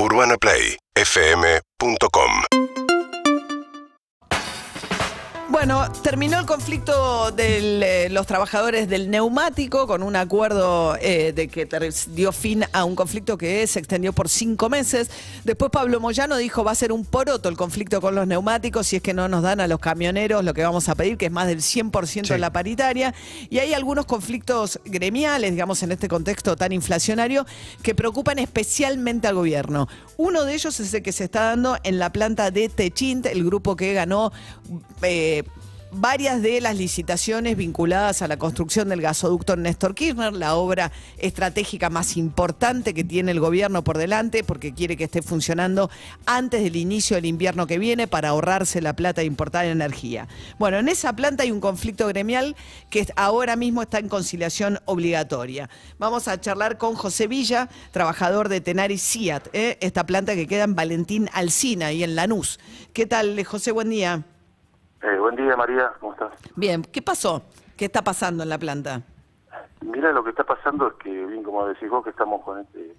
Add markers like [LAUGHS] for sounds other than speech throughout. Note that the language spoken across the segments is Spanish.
UrbanaPlayFM.com Bueno, terminó el conflicto de eh, los trabajadores del neumático con un acuerdo eh, de que dio fin a un conflicto que se extendió por cinco meses. Después Pablo Moyano dijo va a ser un poroto el conflicto con los neumáticos si es que no nos dan a los camioneros lo que vamos a pedir, que es más del 100% en la paritaria. Y hay algunos conflictos gremiales, digamos, en este contexto tan inflacionario, que preocupan especialmente al gobierno. Uno de ellos es el que se está dando en la planta de Techint, el grupo que ganó eh, varias de las licitaciones vinculadas a la construcción del gasoducto Néstor Kirchner, la obra estratégica más importante que tiene el gobierno por delante, porque quiere que esté funcionando antes del inicio del invierno que viene para ahorrarse la plata de importar energía. Bueno, en esa planta hay un conflicto gremial que ahora mismo está en conciliación obligatoria. Vamos a charlar con José Villa, trabajador de Tenaris Ciat, ¿eh? esta planta que queda en Valentín Alsina y en Lanús. ¿Qué tal, José? Buen día. Eh, buen día, María, ¿cómo estás? Bien, ¿qué pasó? ¿Qué está pasando en la planta? Mira, lo que está pasando es que, bien como decís vos, que estamos con este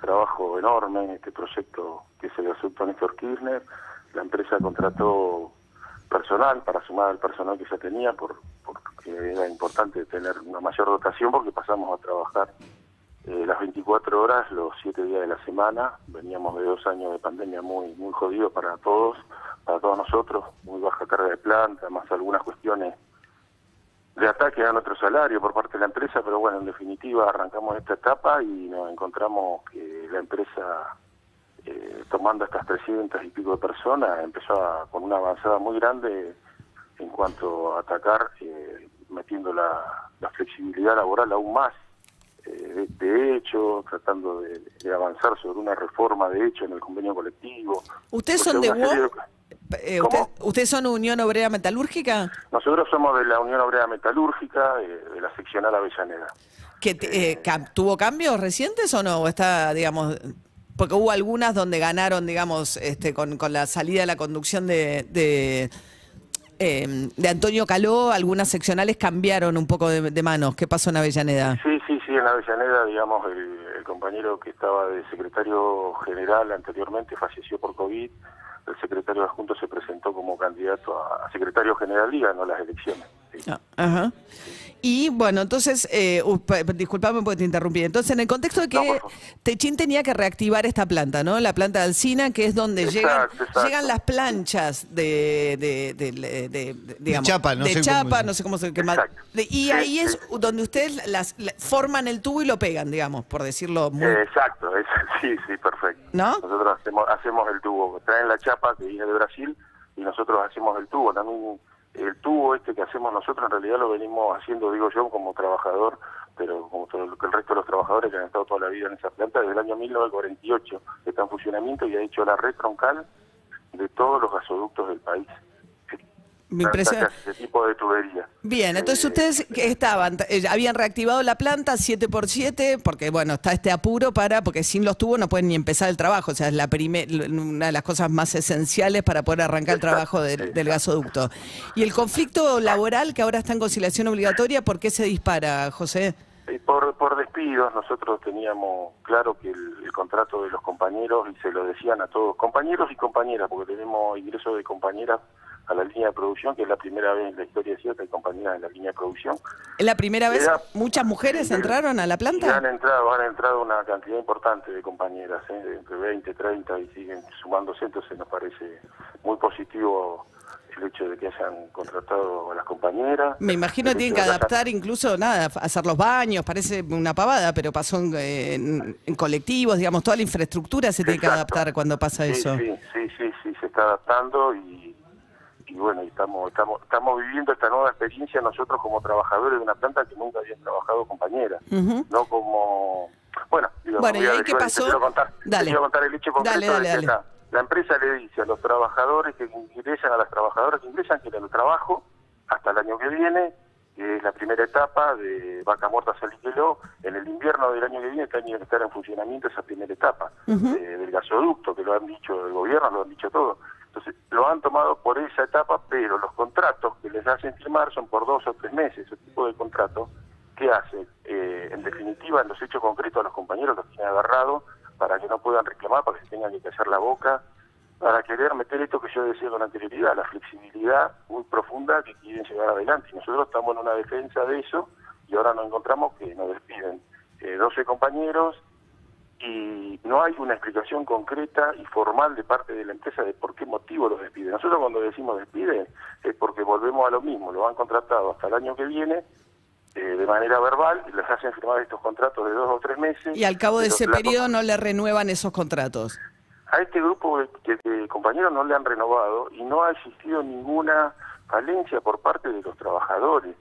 trabajo enorme, este proyecto que es el gasoducto Néstor Kirchner. La empresa contrató personal para sumar al personal que ya tenía, por, porque era importante tener una mayor dotación porque pasamos a trabajar eh, las 24 horas, los 7 días de la semana. Veníamos de dos años de pandemia muy, muy jodidos para todos, para todos nosotros, muy baja carga de planta, más algunas cuestiones de ataque a nuestro salario por parte de la empresa, pero bueno, en definitiva arrancamos esta etapa y nos encontramos que la empresa, eh, tomando estas 300 y pico de personas, empezó a- con una avanzada muy grande en cuanto a atacar, eh, metiendo la, la flexibilidad laboral aún más. eh, de, de hecho, tratando de, de avanzar sobre una reforma de hecho en el convenio colectivo. ¿Ustedes son de UOM? Eh, ¿Cómo? usted- ¿Ustedes son Unión Obrera Metalúrgica? Nosotros somos de la Unión Obrera Metalúrgica, eh, de la seccional Avellaneda. ¿Que eh, ¿Tuvo cambios recientes o no? ¿O está, digamos, porque hubo algunas donde ganaron, digamos, este, con, con la salida de la conducción de, de, eh, de Antonio Caló, algunas seccionales cambiaron un poco de, de manos. ¿Qué pasó en Avellaneda? Sí, sí, sí, en Avellaneda, digamos, el, el compañero que estaba de secretario general anteriormente falleció por COVID. El secretario adjunto se presentó como candidato a, secretario general y ganó las elecciones. Ah, Ajá. Y bueno, entonces, eh, uh, disculpame porque te interrumpí. Entonces, en el contexto de No, que favor. Techín tenía que reactivar esta planta, ¿no? La planta de Alcina, que es donde llegan, Exacto, llegan las planchas de, de, de- de- de- de- digamos, chapa, no de sé chapa, cómo- no sé cómo se. De- Y Sí, ahí es sí. donde ustedes las, la- forman el tubo y lo pegan, digamos, por decirlo muy... Exacto, es- [LAUGHS] sí, sí, perfecto. ¿No? Nosotros hacemos, hacemos el tubo, traen la chapa que viene de Brasil y nosotros hacemos el tubo. También el tubo este que hacemos nosotros en realidad lo venimos haciendo, digo yo, como trabajador, pero como todo el resto de los trabajadores que han estado toda la vida en esa planta desde el año 1948, que está en funcionamiento y ha hecho la red troncal de todos los gasoductos del país. Me impresiona. Ese tipo de tubería. Bien, entonces Eh, ustedes que estaban, eh, habían reactivado la planta 7x7, porque bueno, está este apuro para, porque sin los tubos no pueden ni empezar el trabajo, o sea, es la primer, una de las cosas más esenciales para poder arrancar el trabajo del, gasoducto. Y el conflicto laboral que ahora está en conciliación obligatoria, ¿por qué se dispara, José? Por, por despidos, nosotros teníamos claro que el, el contrato de los compañeros, y se lo decían a todos, compañeros y compañeras, porque tenemos ingresos de compañeras a la línea de producción, que es la primera vez en la historia de que hay compañeras en la línea de producción. ¿Es la primera vez Era- muchas mujeres entraron a la Y han planta? entrado, han entrado una cantidad importante de compañeras, ¿eh? entre 20, 30, y siguen sumándose, entonces nos parece muy positivo el hecho de que hayan contratado a las compañeras. Me imagino tienen que hayan- adaptar incluso, nada, hacer los baños, parece una pavada, pero pasó en, en- en colectivos, digamos, toda la infraestructura se tiene que Exacto. adaptar cuando pasa Sí, eso. Sí, sí, sí, sí, se está adaptando y, y bueno, estamos, estamos, estamos viviendo esta nueva experiencia nosotros como trabajadores de una planta que nunca habían trabajado compañeras, no como, bueno, digo, Bueno, voy ¿y a- ahí qué te pasó? quiero contar, te Dale. quiero contar el hecho concreto Dale, dale, dale. La empresa le dice a los trabajadores que ingresan, a las trabajadoras que ingresan, que el trabajo hasta el año que viene, que es la primera etapa de Vaca Muerta Saliqueló, en el invierno del año que viene tiene que estar en funcionamiento esa primera etapa eh, del gasoducto, que lo han dicho el gobierno, lo han dicho todo. Entonces, lo han tomado por esa etapa, pero los contratos que les hacen firmar son por dos o tres meses, ese tipo de contratos. ¿Qué hacen? Eh, en definitiva, en los hechos concretos, a los compañeros los tienen agarrado para que no puedan reclamar, para que tengan que callar la boca, para querer meter esto que yo decía con anterioridad, la flexibilidad muy profunda que quieren llevar adelante. Y nosotros estamos en una defensa de eso y ahora nos encontramos que nos despiden eh, 12 compañeros y no hay una explicación concreta y formal de parte de la empresa de por qué motivo los despiden. Nosotros cuando decimos despiden es porque volvemos a lo mismo, lo han contratado hasta el año que viene eh, de manera verbal, y les hacen firmar estos contratos de dos o tres meses. Y al cabo de ese periodo no le renuevan esos contratos. a este grupo de, de- de compañeros no le han renovado y no ha existido ninguna falencia por parte de los trabajadores.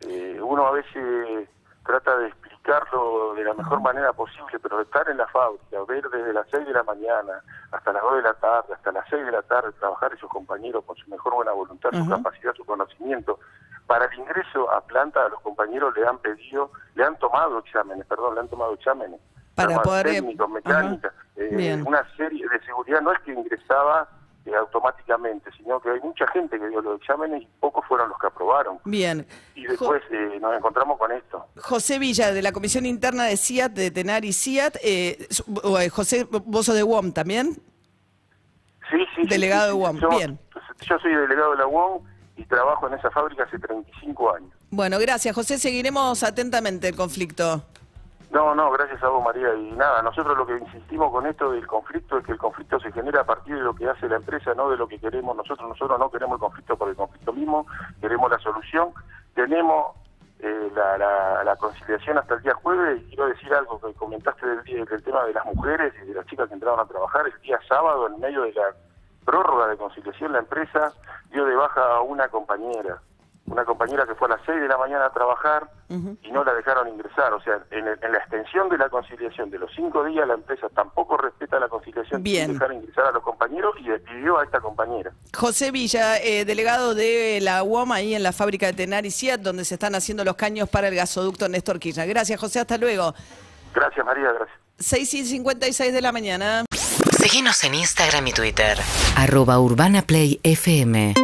Eh, uno a veces trata de explicarlo de la mejor manera posible, pero estar en la fábrica, ver desde las 6 de la mañana hasta las 2 de la tarde, hasta las 6 de la tarde, trabajar esos compañeros con su mejor buena voluntad, su Ujú. capacidad, su conocimiento. Para el ingreso a planta a los compañeros le han pedido, le han tomado exámenes, perdón, le han tomado exámenes. Para poder, eh, técnicos, ajá. mecánicas, eh, Bien. una serie de seguridad, no es que ingresaba eh, automáticamente, sino que hay mucha gente que dio los exámenes y pocos fueron los que aprobaron. Bien. Y Jo- después eh, nos encontramos con esto. José Villa, de la Comisión Interna de CIAT, de Tenar y CIAT. eh, eh, José, vos sos de UOM también. Sí, sí, Delegado sí, de. UOM, Yo, bien. Yo soy delegado de la UOM y trabajo en esa fábrica hace 35 años. Bueno, gracias, José. Seguiremos atentamente el conflicto. No, no, gracias a vos, María. Y nada, nosotros lo que insistimos con esto del conflicto es que el conflicto se genera a partir de lo que hace la empresa, no de lo que queremos nosotros. Nosotros no queremos el conflicto por el conflicto mismo, queremos la solución. Tenemos eh, la, la- conciliación hasta el día jueves y quiero decir algo que comentaste del, del tema de las mujeres y de las chicas que entraron a trabajar. El día sábado, en medio de la prórroga de conciliación, la empresa dio de baja a una compañera. Una compañera que fue a las 6 de la mañana a trabajar y no la dejaron ingresar. O sea, en, el- en la extensión de la conciliación de los cinco días, la empresa tampoco respeta la conciliación Bien. sin dejar ingresar a los compañeros y despidió a esta compañera. José Villa, eh, delegado de la UOM, ahí en la fábrica de Tenar y CIAT, donde se están haciendo los caños para el gasoducto Néstor Kirchner. Gracias, José. Hasta luego. Gracias, María, gracias. 6 y 56 de la mañana. Seguinos en Instagram y Twitter. Arroba Urbana Play FM.